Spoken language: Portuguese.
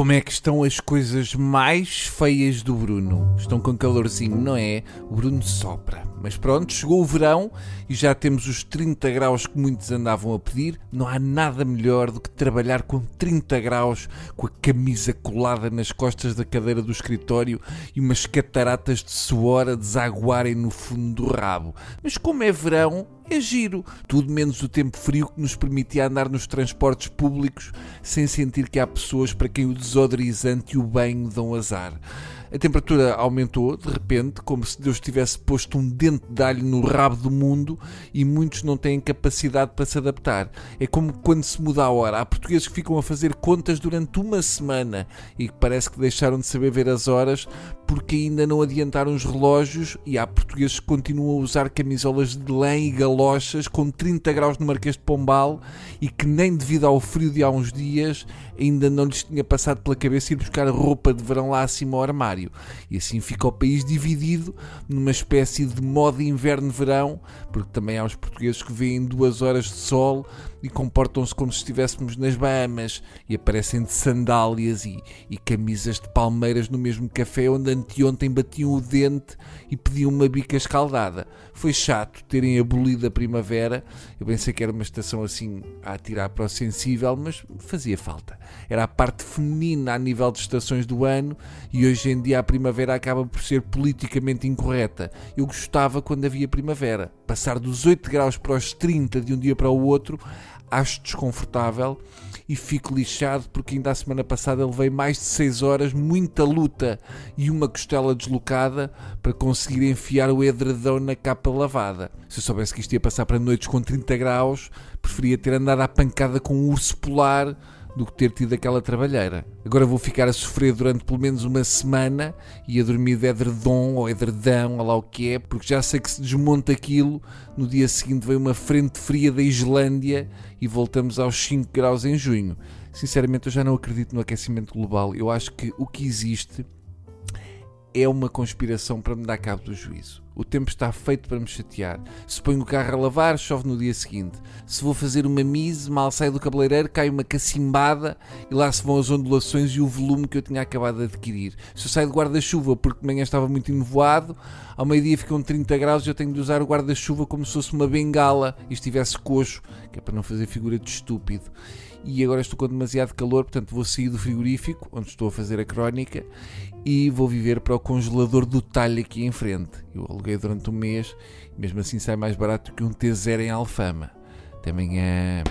Como é que estão as coisas mais feias do Bruno? Estão com calorzinho, não é? O Bruno sopra. Mas pronto, chegou o verão e já temos os 30 graus que muitos andavam a pedir. Não há nada melhor do que trabalhar com 30 graus, com a camisa colada nas costas da cadeira do escritório e umas cataratas de suor a desaguarem no fundo do rabo. Mas como é verão, é giro. Tudo menos o tempo frio que nos permitia andar nos transportes públicos sem sentir que há pessoas para quem o desodorizante e o banho dão azar. A temperatura aumentou de repente, como se Deus tivesse posto um dente de alho no rabo do mundo e muitos não têm capacidade para se adaptar. É como quando se muda a hora. Há portugueses que ficam a fazer contas durante uma semana e que parece que deixaram de saber ver as horas porque ainda não adiantaram os relógios e há portugueses que continuam a usar camisolas de lã e galochas com 30 graus no Marquês de Pombal e que nem devido ao frio de há uns dias ainda não lhes tinha passado pela cabeça ir buscar roupa de verão lá acima ao armário. E assim fica o país dividido numa espécie de modo inverno-verão, porque também há os portugueses que veem duas horas de sol e comportam-se como se estivéssemos nas Bahamas e aparecem de sandálias e, e camisas de palmeiras no mesmo café onde anteontem batiam o dente e pediam uma bica escaldada. Foi chato terem abolido a primavera. Eu pensei que era uma estação assim a atirar para o sensível, mas fazia falta. Era a parte feminina a nível de estações do ano e hoje em dia a primavera acaba por ser politicamente incorreta. Eu gostava quando havia primavera. Passar dos 8 graus para os 30 de um dia para o outro acho desconfortável e fico lixado porque ainda a semana passada levei mais de 6 horas, muita luta e uma costela deslocada para conseguir enfiar o edredão na capa lavada. Se eu soubesse que isto ia passar para noites com 30 graus, preferia ter andado à pancada com um urso polar do que ter tido aquela trabalheira. Agora vou ficar a sofrer durante pelo menos uma semana e a dormir de edredom ou edredão, ou lá o que é, porque já sei que se desmonta aquilo, no dia seguinte vem uma frente fria da Islândia e voltamos aos 5 graus em junho. Sinceramente, eu já não acredito no aquecimento global. Eu acho que o que existe é uma conspiração para me dar cabo do juízo. O tempo está feito para me chatear. Se ponho o carro a lavar, chove no dia seguinte. Se vou fazer uma mise, mal saio do cabeleireiro, cai uma cacimbada e lá se vão as ondulações e o volume que eu tinha acabado de adquirir. Se eu saio de guarda-chuva porque de manhã estava muito enovoado, ao meio-dia ficam 30 graus e eu tenho de usar o guarda-chuva como se fosse uma bengala e estivesse coxo, que é para não fazer figura de estúpido e agora estou com demasiado calor, portanto vou sair do frigorífico, onde estou a fazer a crónica, e vou viver para o congelador do talho aqui em frente. Eu aluguei durante um mês, mesmo assim sai mais barato que um T0 em Alfama. Até amanhã.